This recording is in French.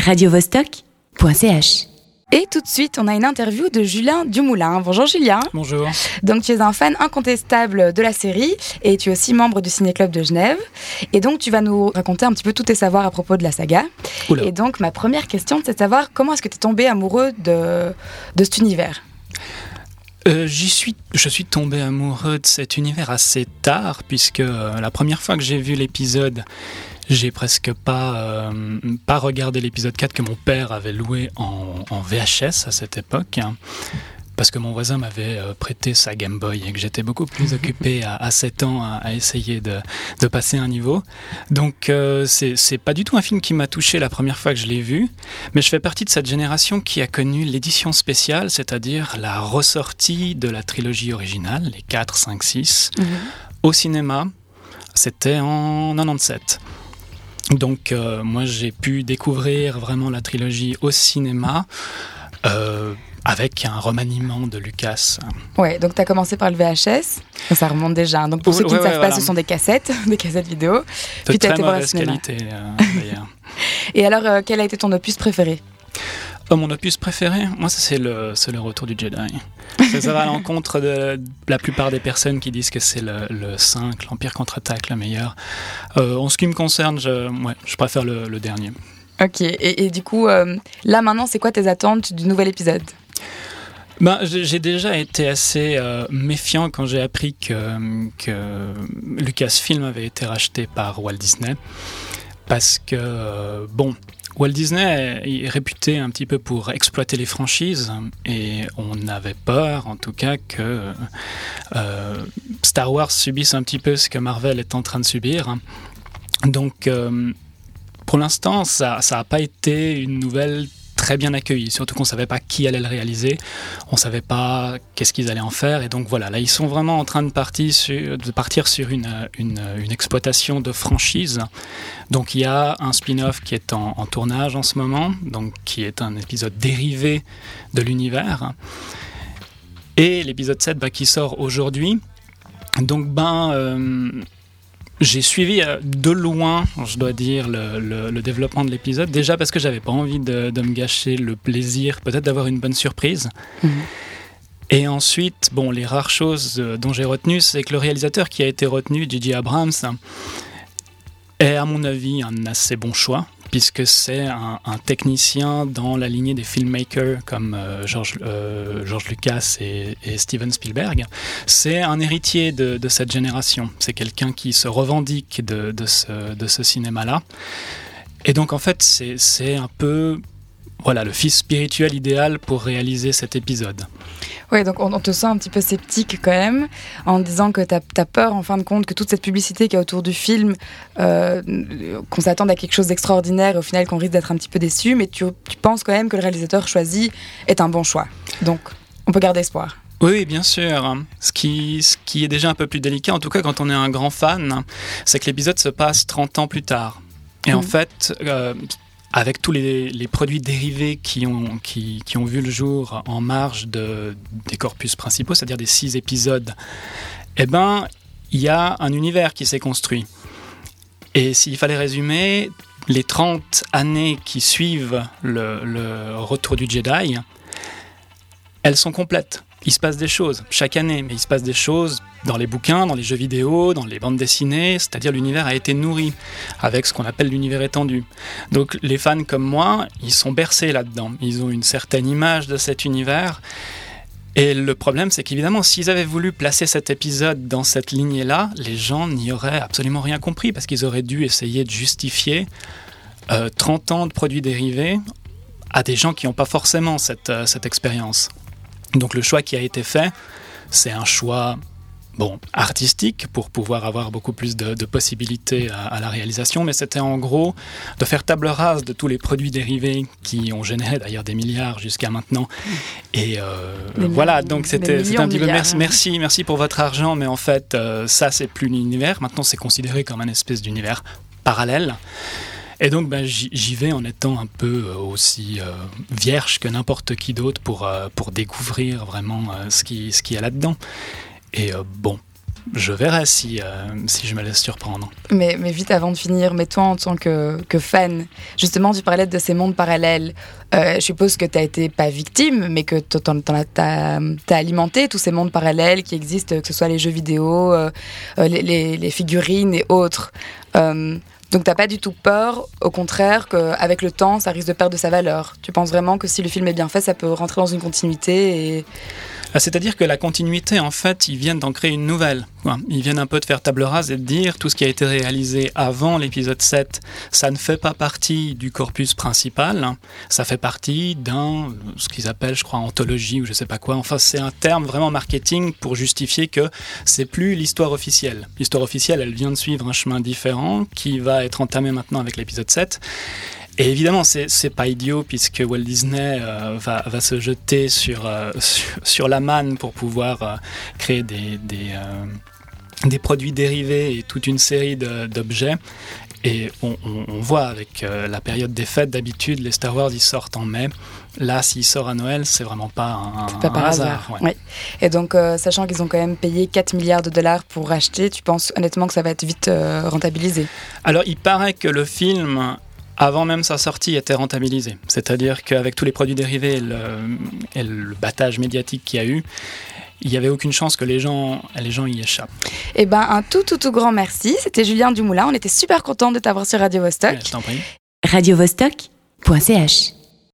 radiovostok.ch. Et tout de suite, on a une interview de Julien Dumoulin. Bonjour Julien. Bonjour. Donc tu es un fan incontestable de la série et tu es aussi membre du Ciné Club de Genève. Et donc tu vas nous raconter un petit peu tous tes savoirs à propos de la saga. Oula. Et donc ma première question, c'est de savoir comment est-ce que tu es tombé amoureux de, de cet univers? Euh, j'y suis, je suis tombé amoureux de cet univers assez tard, puisque euh, la première fois que j'ai vu l'épisode, j'ai presque pas, euh, pas regardé l'épisode 4 que mon père avait loué en, en VHS à cette époque. hein, parce que mon voisin m'avait euh, prêté sa Game Boy et que j'étais beaucoup plus occupé à, à 7 ans à, à essayer de, de passer un niveau. Donc euh, c'est c'est pas du tout un film qui m'a touché la première fois que je l'ai vu, mais je fais partie de cette génération qui a connu l'édition spéciale, c'est-à-dire la ressortie de la trilogie originale, les 4, 5, 6, au cinéma. C'était en 97. Donc euh, moi j'ai pu découvrir vraiment la trilogie au cinéma. euh, avec un remaniement de Lucas. Ouais, donc tu as commencé par le VHS. Ça remonte déjà. Donc pour ceux qui ne ouais, savent pas, ce sont des cassettes, des cassettes vidéo. De Puis très été voir cinéma. qualité euh, d'ailleurs. Et alors, euh, quel a été ton opus préféré? Oh, mon opus préféré, moi, ça, c'est le, le retour du Jedi. Ça, ça va à l'encontre de, la plupart des personnes qui disent que c'est le, le 5, l'Empire contre-attaque, le meilleur. Euh, en ce qui me concerne, je, ouais, je préfère le, le dernier. Ok, et, et du coup, euh, là maintenant, c'est quoi tes attentes du nouvel épisode? Ben, j'ai déjà été assez euh, méfiant quand j'ai appris que, que Lucasfilm avait été racheté par Walt Disney. Parce que, bon, Walt Disney est réputé un petit peu pour exploiter les franchises et on avait peur, en tout cas, que euh, Star Wars subisse un petit peu ce que Marvel est en train de subir. Donc, euh, pour l'instant, ça n'a pas été une nouvelle très bien accueillie, surtout qu'on ne savait pas qui allait le réaliser, on ne savait pas qu'est-ce qu'ils allaient en faire, et donc voilà, là ils sont vraiment en train de partir sur, une, exploitation de franchise. Donc il y a un spin-off qui est en, en tournage en ce moment, donc qui est un épisode dérivé de l'univers, et l'épisode 7 bah, qui sort aujourd'hui. Donc ben... euh, j'ai suivi euh, de loin, je dois dire, le, le- le développement de l'épisode. Déjà parce que j'avais pas envie de, de me gâcher le plaisir, peut-être d'avoir une bonne surprise. Mhm. Et ensuite, bon, les rares choses euh, dont j'ai retenu, c'est que le réalisateur qui a été retenu, J.J. Abrams, est à mon avis un assez bon choix, puisque c'est un, technicien dans la lignée des filmmakers comme euh, George, euh, George Lucas et, Steven Spielberg. C'est un héritier de, cette génération. C'est quelqu'un qui se revendique de, ce, cinéma-là. Et donc, en fait, c'est un peu voilà, le fils spirituel idéal pour réaliser cet épisode. Ouais, donc on, on te sent un petit peu sceptique quand même, en disant que tu as, peur en fin de compte que toute cette publicité qu'il y a autour du film, euh, qu'on s'attende à quelque chose d'extraordinaire et au final qu'on risque d'être un petit peu déçu, mais tu, tu penses quand même que le réalisateur choisi est un bon choix. Donc on peut garder espoir. Oui, oui, bien sûr. Ce qui, ce qui est déjà un peu plus délicat, en tout cas quand on est un grand fan, c'est que l'épisode se passe 30 ans plus tard. Et en Mhm. fait, euh, avec tous les, produits dérivés qui ont, vu le jour en marge de, des corpus principaux, c'est-à-dire des six épisodes, eh ben, il y a un univers qui s'est construit. Et s'il fallait résumer, les 30 années qui suivent le retour du Jedi, elles sont complètes. Il se passe des choses chaque année, mais il se passe des choses dans les bouquins, dans les jeux vidéo, dans les bandes dessinées, c'est-à-dire l'univers a été nourri avec ce qu'on appelle l'univers étendu. Donc les fans comme moi, ils sont bercés là-dedans, ils ont une certaine image de cet univers. Et le problème, c'est qu'évidemment, s'ils avaient voulu placer cet épisode dans cette lignée-là, les gens n'y auraient absolument rien compris, parce qu'ils auraient dû essayer de justifier euh, 30 ans de produits dérivés à des gens qui n'ont pas forcément cette, euh, cette expérience. Donc le choix qui a été fait, c'est un choix bon, artistique pour pouvoir avoir beaucoup plus de, de possibilités à, à la réalisation, mais c'était en gros de faire table rase de tous les produits dérivés qui ont généré d'ailleurs des milliards jusqu'à maintenant. Et euh, voilà, donc c'était un petit peu merci, milliards. merci, merci pour votre argent, mais en fait, euh, ça c'est plus l'univers. Maintenant, c'est considéré comme un espèce d'univers parallèle. Et donc, ben, j'y vais en étant un peu euh, aussi euh, vierge que n'importe qui d'autre pour, euh, pour découvrir vraiment ce qui ce qu'il y a là-dedans. Et bon, je verrai si, si je me laisse surprendre. Mais, mais vite avant de finir, mais toi en tant que, que fan, justement tu parlais de ces mondes parallèles. je suppose que tu as été pas victime, mais que tu as, alimenté tous ces mondes parallèles qui existent, que ce soit les jeux vidéo, les, les, figurines et autres. Donc t'as pas du tout peur, au contraire, qu'avec le temps, ça risque de perdre de sa valeur. Tu penses vraiment que si le film est bien fait, ça peut rentrer dans une continuité et... Ah, c'est-à-dire que la continuité, en fait, ils viennent d'en créer une nouvelle. Ils viennent un peu de faire table rase et de dire tout ce qui a été réalisé avant l'épisode 7, ça ne fait pas partie du corpus principal, ça fait partie d'un, ce qu'ils appellent, je crois, anthologie ou je sais pas quoi. Enfin, c'est un terme vraiment marketing pour justifier que c'est plus l'histoire officielle. L'histoire officielle, elle vient de suivre un chemin différent qui va être entamé maintenant avec l'épisode 7. Et évidemment, c'est pas idiot puisque Walt Disney euh, va, va, se jeter sur, euh, sur, la manne pour pouvoir euh, créer des, des, des, produits dérivés et toute une série d'objets. Et on, on, voit avec la période des fêtes, d'habitude, les Star Wars, ils sortent en mai. Là, s'il sort à Noël, c'est vraiment pas un, pas par hasard. Et donc, sachant qu'ils ont quand même payé 4 milliards de dollars pour racheter, tu penses honnêtement que ça va être vite rentabilisé? Alors, il paraît que le film avant même sa sortie, était rentabilisé. C'est-à-dire qu'avec tous les produits dérivés et le, et le battage médiatique qu'il y a eu, il n'y avait aucune chance que les gens, les gens y échappent. Eh ben, un tout, tout, tout grand merci. C'était Julien Dumoulin. On était super content de t'avoir sur Radio Vostok. je t'en prie. Radio Vostok.ch